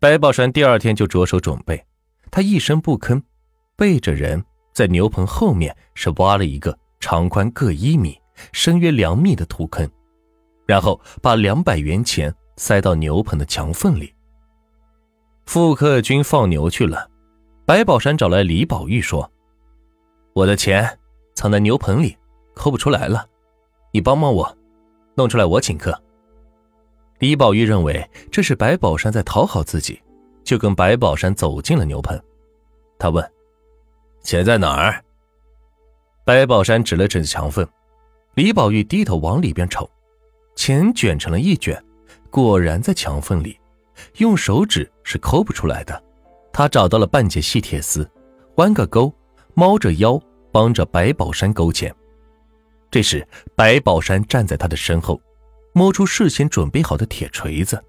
白宝山第二天就着手准备，他一声不吭，背着人在牛棚后面是挖了一个长宽各一米、深约两米的土坑，然后把两百元钱塞到牛棚的墙缝里。傅克军放牛去了，白宝山找来李宝玉说：“我的钱藏在牛棚里，抠不出来了，你帮帮我，弄出来我请客。”李宝玉认为这是白宝山在讨好自己，就跟白宝山走进了牛棚。他问：“钱在哪儿？”白宝山指了指墙缝。李宝玉低头往里边瞅，钱卷成了一卷，果然在墙缝里，用手指是抠不出来的。他找到了半截细铁丝，弯个钩，猫着腰帮着白宝山勾钱。这时，白宝山站在他的身后。摸出事先准备好的铁锤子，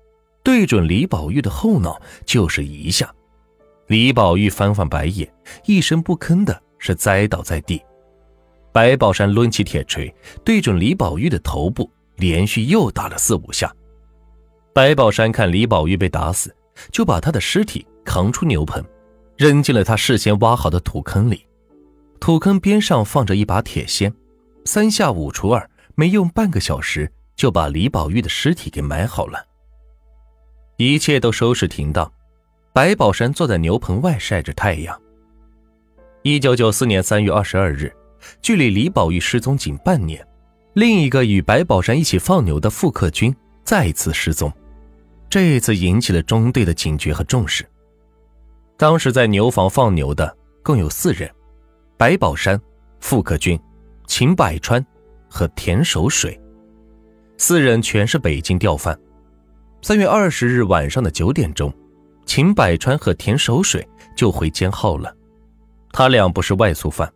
对准李宝玉的后脑就是一下。李宝玉翻翻白眼，一声不吭的是栽倒在地。白宝山抡起铁锤，对准李宝玉的头部连续又打了四五下。白宝山看李宝玉被打死，就把他的尸体扛出牛棚，扔进了他事先挖好的土坑里。土坑边上放着一把铁锨，三下五除二，没用半个小时。就把李宝玉的尸体给埋好了，一切都收拾停当。白宝山坐在牛棚外晒着太阳。一九九四年三月二十二日，距离李宝玉失踪仅半年，另一个与白宝山一起放牛的傅克军再次失踪，这一次引起了中队的警觉和重视。当时在牛房放牛的共有四人：白宝山、傅克军、秦百川和田守水。四人全是北京调犯。三月二十日晚上的九点钟，秦百川和田守水就回监号了。他俩不是外宿犯。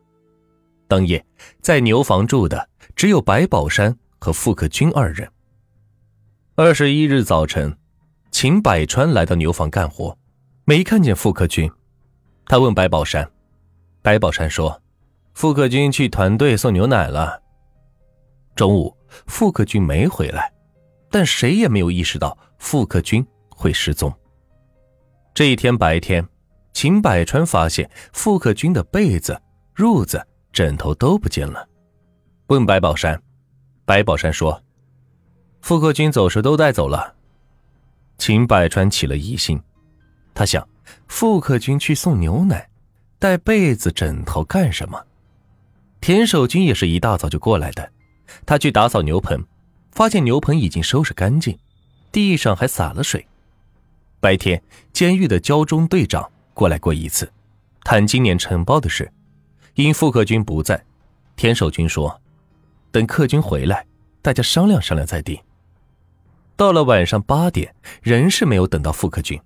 当夜在牛房住的只有白宝山和傅克军二人。二十一日早晨，秦百川来到牛房干活，没看见傅克军。他问白宝山，白宝山说：“傅克军去团队送牛奶了。”中午。傅克军没回来，但谁也没有意识到傅克军会失踪。这一天白天，秦百川发现傅克军的被子、褥子、枕头都不见了，问白宝山，白宝山说：“傅克军走时都带走了。”秦百川起了疑心，他想，傅克军去送牛奶，带被子、枕头干什么？田守军也是一大早就过来的。他去打扫牛棚，发现牛棚已经收拾干净，地上还洒了水。白天，监狱的交中队长过来过一次，谈今年承包的事。因副克军不在，田守军说：“等客军回来，大家商量商量再定。”到了晚上八点，仍是没有等到副克军。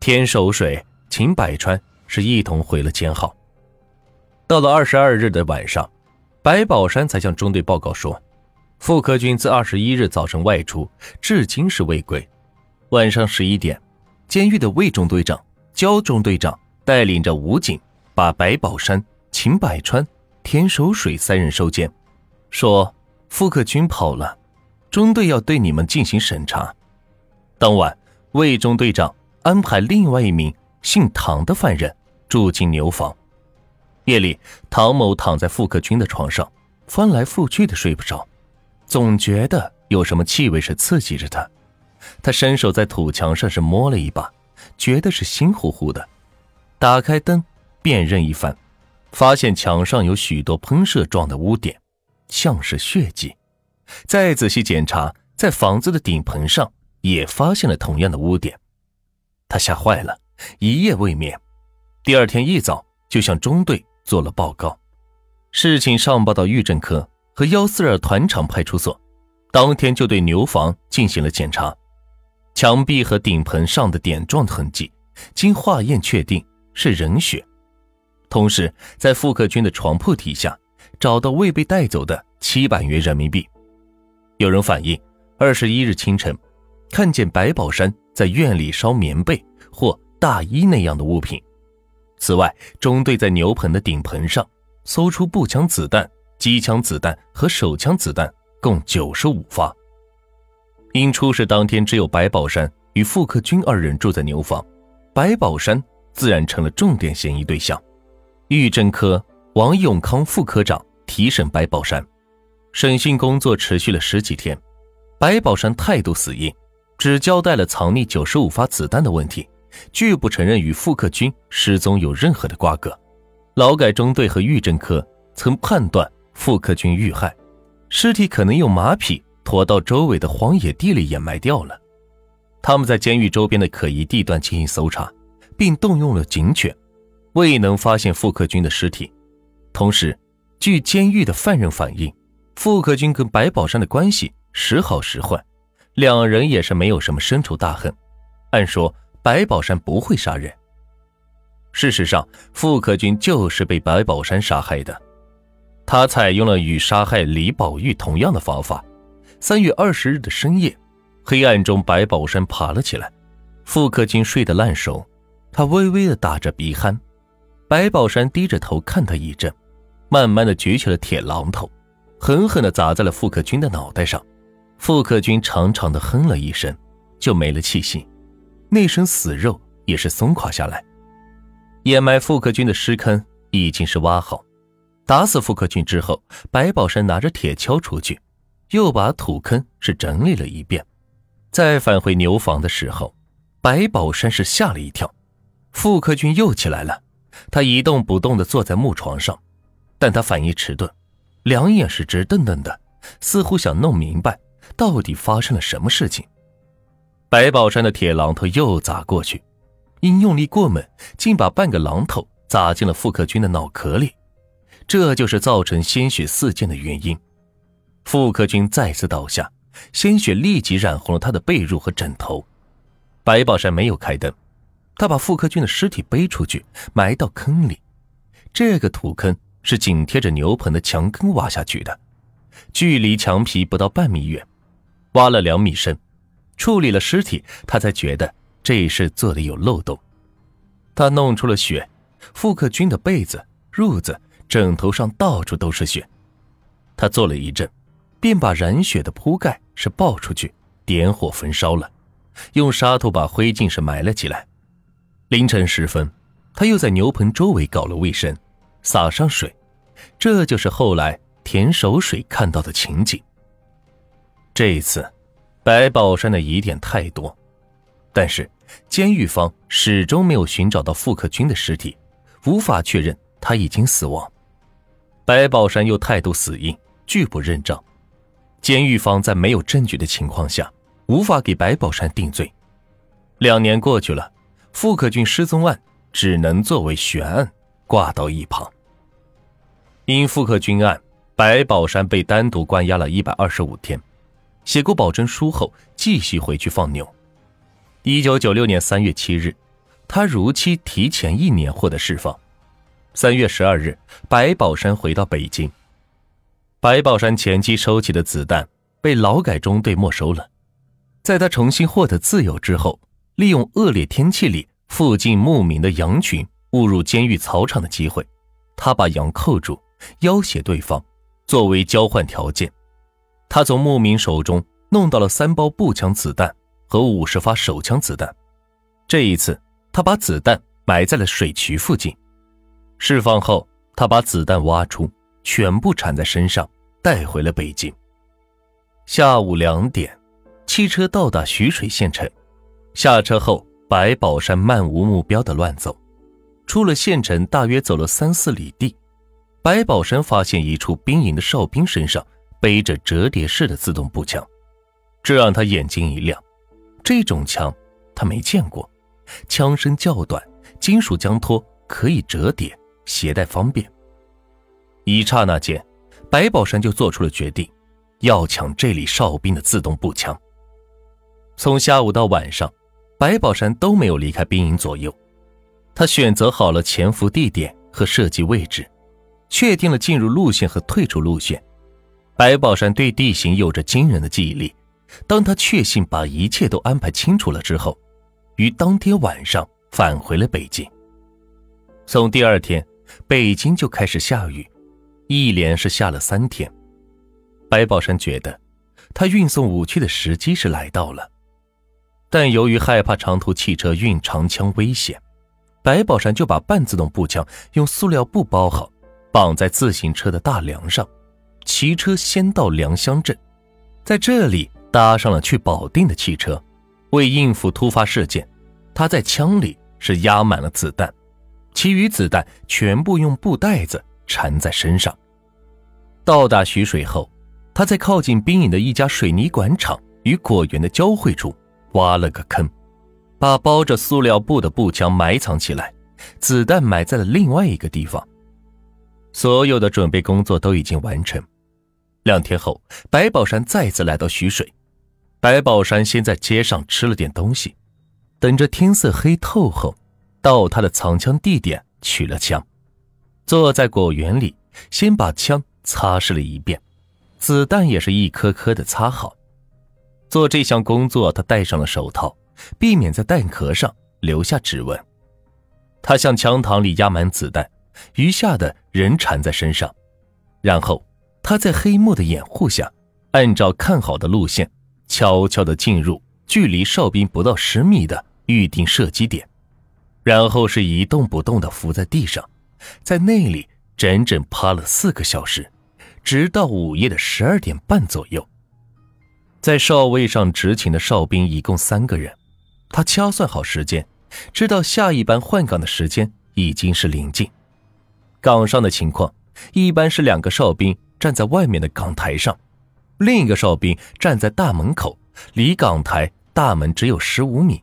田守水、秦百川是一同回了监号。到了二十二日的晚上。白宝山才向中队报告说，傅克军自二十一日早晨外出，至今是未归。晚上十一点，监狱的魏中队长、焦中队长带领着武警，把白宝山、秦百川、田守水三人收监，说傅克军跑了，中队要对你们进行审查。当晚，魏中队长安排另外一名姓唐的犯人住进牛房。夜里，唐某躺在傅克军的床上，翻来覆去的睡不着，总觉得有什么气味是刺激着他。他伸手在土墙上是摸了一把，觉得是腥乎乎的。打开灯，辨认一番，发现墙上有许多喷射状的污点，像是血迹。再仔细检查，在房子的顶棚上也发现了同样的污点。他吓坏了，一夜未眠。第二天一早就向中队。做了报告，事情上报到狱政科和幺四二团场派出所，当天就对牛房进行了检查，墙壁和顶棚上的点状痕迹，经化验确定是人血。同时，在傅克军的床铺底下找到未被带走的七百元人民币。有人反映，二十一日清晨，看见白宝山在院里烧棉被或大衣那样的物品。此外，中队在牛棚的顶棚上搜出步枪子弹、机枪子弹和手枪子弹共九十五发。因出事当天只有白宝山与傅克军二人住在牛房，白宝山自然成了重点嫌疑对象。狱政科王永康副科长提审白宝山，审讯工作持续了十几天，白宝山态度死硬，只交代了藏匿九十五发子弹的问题，拒不承认与傅克军失踪有任何的瓜葛。劳改中队和狱政科曾判断傅克军遇害，尸体可能用马匹驮到周围的荒野地里掩埋掉了。他们在监狱周边的可疑地段进行搜查，并动用了警犬，未能发现傅克军的尸体。同时，据监狱的犯人反映，傅克军跟白宝山的关系时好时坏，两人也是没有什么深仇大恨。按说白宝山不会杀人。事实上，傅克军就是被白宝山杀害的。他采用了与杀害李宝玉同样的方法。三月二十日的深夜，黑暗中，白宝山爬了起来。傅克军睡得烂熟，他微微的打着鼻鼾。白宝山低着头看他一阵，慢慢的举起了铁榔头，狠狠的砸在了傅克军的脑袋上。傅克军长长的哼了一声，就没了气息，那身死肉也是松垮下来。掩埋傅克军的尸坑已经是挖好，打死傅克军之后，白宝山拿着铁锹出去，又把土坑是整理了一遍。再返回牛房的时候，白宝山是吓了一跳，傅克军又起来了，他一动不动地坐在木床上，但他反应迟钝，两眼是直瞪瞪的，似乎想弄明白到底发生了什么事情。白宝山的铁榔头又砸过去。因用力过猛，竟把半个榔头砸进了傅克军的脑壳里，这就是造成鲜血四溅的原因。傅克军再次倒下，鲜血立即染红了他的被褥和枕头。白宝山没有开灯，他把傅克军的尸体背出去，埋到坑里。这个土坑是紧贴着牛棚的墙根挖下去的，距离墙皮不到半米远，挖了两米深。处理了尸体，他才觉得。这事做的有漏洞，他弄出了血，傅克军的被子、褥子、枕头上到处都是血。他坐了一阵，便把染血的铺盖是抱出去，点火焚烧了，用沙土把灰烬是埋了起来。凌晨时分，他又在牛棚周围搞了卫生，洒上水，这就是后来田守水看到的情景。这一次，白宝山的疑点太多。但是，监狱方始终没有寻找到傅克军的尸体，无法确认他已经死亡。白宝山又态度死硬，拒不认账。监狱方在没有证据的情况下，无法给白宝山定罪。两年过去了，傅克军失踪案只能作为悬案挂到一旁。因傅克军案，白宝山被单独关押了一百二十五天，写过保证书后，继续回去放牛。一九九六年三月七日，他如期提前一年获得释放。三月十二日，白宝山回到北京。白宝山前期收起的子弹被劳改中队没收了。在他重新获得自由之后，利用恶劣天气里附近牧民的羊群误入监狱草场的机会，他把羊扣住，要挟对方，作为交换条件，他从牧民手中弄到了三包步枪子弹。和五十发手枪子弹，这一次他把子弹埋在了水渠附近。释放后，他把子弹挖出，全部缠在身上，带回了北京。下午两点，汽车到达徐水县城。下车后，白宝山漫无目标的乱走，出了县城，大约走了三四里地，白宝山发现一处兵营的哨兵身上背着折叠式的自动步枪，这让他眼睛一亮。这种枪他没见过，枪身较短，金属枪托可以折叠，携带方便。一刹那间，白宝山就做出了决定，要抢这里哨兵的自动步枪。从下午到晚上，白宝山都没有离开兵营左右，他选择好了潜伏地点和射击位置，确定了进入路线和退出路线。白宝山对地形有着惊人的记忆力。当他确信把一切都安排清楚了之后，于当天晚上返回了北京。从第二天，北京就开始下雨，一连是下了三天。白宝山觉得，他运送武器的时机是来到了。但由于害怕长途汽车运长枪危险，白宝山就把半自动步枪用塑料布包好，绑在自行车的大梁上，骑车先到良乡镇，在这里搭上了去保定的汽车。为应付突发事件，他在枪里是压满了子弹，其余子弹全部用布袋子缠在身上。到达徐水后，他在靠近兵营的一家水泥管厂与果园的交汇处挖了个坑，把包着塑料布的步枪埋藏起来，子弹埋在了另外一个地方。所有的准备工作都已经完成。两天后，白宝山再次来到徐水。白宝山先在街上吃了点东西，等着天色黑透后，到他的藏枪地点取了枪，坐在果园里，先把枪擦拭了一遍，子弹也是一颗颗的擦好。做这项工作，他戴上了手套，避免在弹壳上留下指纹。他向枪膛里压满子弹，余下的仍缠在身上，然后他在黑幕的掩护下，按照看好的路线。悄悄地进入距离哨兵不到十米的预定射击点，然后是一动不动地伏在地上，在那里整整趴了四个小时，直到午夜的十二点半左右。在哨位上执勤的哨兵一共三个人，他掐算好时间，知道下一班换岗的时间已经是临近。岗上的情况一般是两个哨兵站在外面的岗台上。另一个哨兵站在大门口，离岗台大门只有十五米。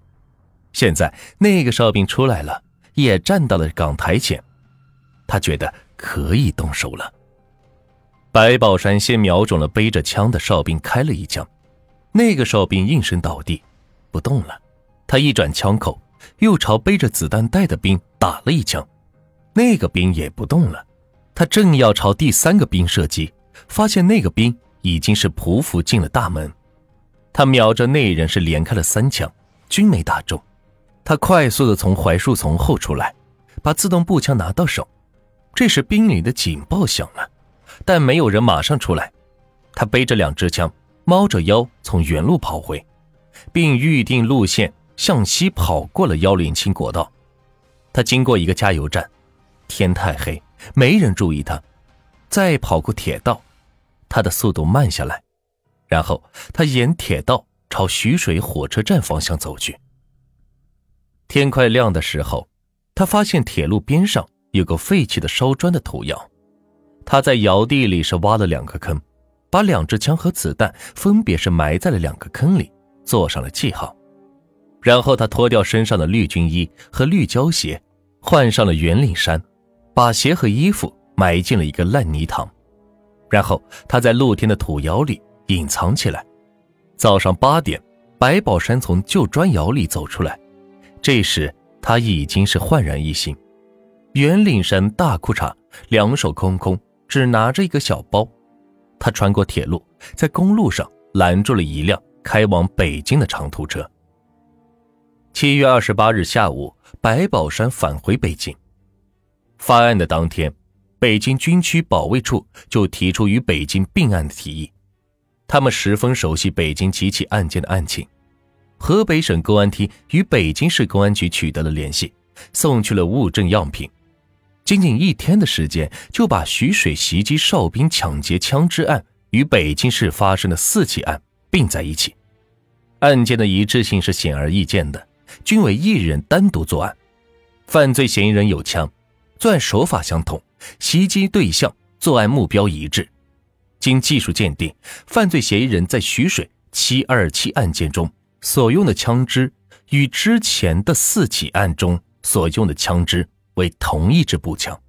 现在那个哨兵出来了，也站到了岗台前。他觉得可以动手了。白宝山先瞄准了背着枪的哨兵开了一枪，那个哨兵应声倒地，不动了。他一转枪口，又朝背着子弹袋的兵打了一枪，那个兵也不动了。他正要朝第三个兵射击，发现那个兵。已经是匍匐进了大门，他瞄着那人是连开了三枪，均没打中。他快速的从槐树丛后出来，把自动步枪拿到手。这时兵里的警报响了，但没有人马上出来。他背着两支枪，猫着腰从原路跑回，并预定路线向西跑过了幺零七国道。他经过一个加油站，天太黑，没人注意他，再跑过铁道。他的速度慢下来，然后他沿铁道朝徐水火车站方向走去。天快亮的时候，他发现铁路边上有个废弃的烧砖的土窑，他在窑地里是挖了两个坑，把两支枪和子弹分别是埋在了两个坑里，做上了记号。然后他脱掉身上的绿军衣和绿胶鞋，换上了圆领衫，把鞋和衣服埋进了一个烂泥塘。然后他在露天的土窑里隐藏起来。早上八点，白宝山从旧砖窑里走出来，这时他已经是焕然一新，圆领衫、大裤衩，两手空空，只拿着一个小包。他穿过铁路，在公路上拦住了一辆开往北京的长途车。七月二十八日下午，白宝山返回北京。发案的当天。北京军区保卫处就提出与北京并案的提议，他们十分熟悉北京几起案件的案情。河北省公安厅与北京市公安局取得了联系，送去了物证样品。仅仅一天的时间，就把徐水袭击哨兵、抢劫枪支案与北京市发生的四起案并在一起。案件的一致性是显而易见的，均为一人单独作案，犯罪嫌疑人有枪，作案手法相同。袭击对象、作案目标一致，经技术鉴定，犯罪嫌疑人在徐水七二七案件中所用的枪支，与之前的四起案中所用的枪支为同一支步枪。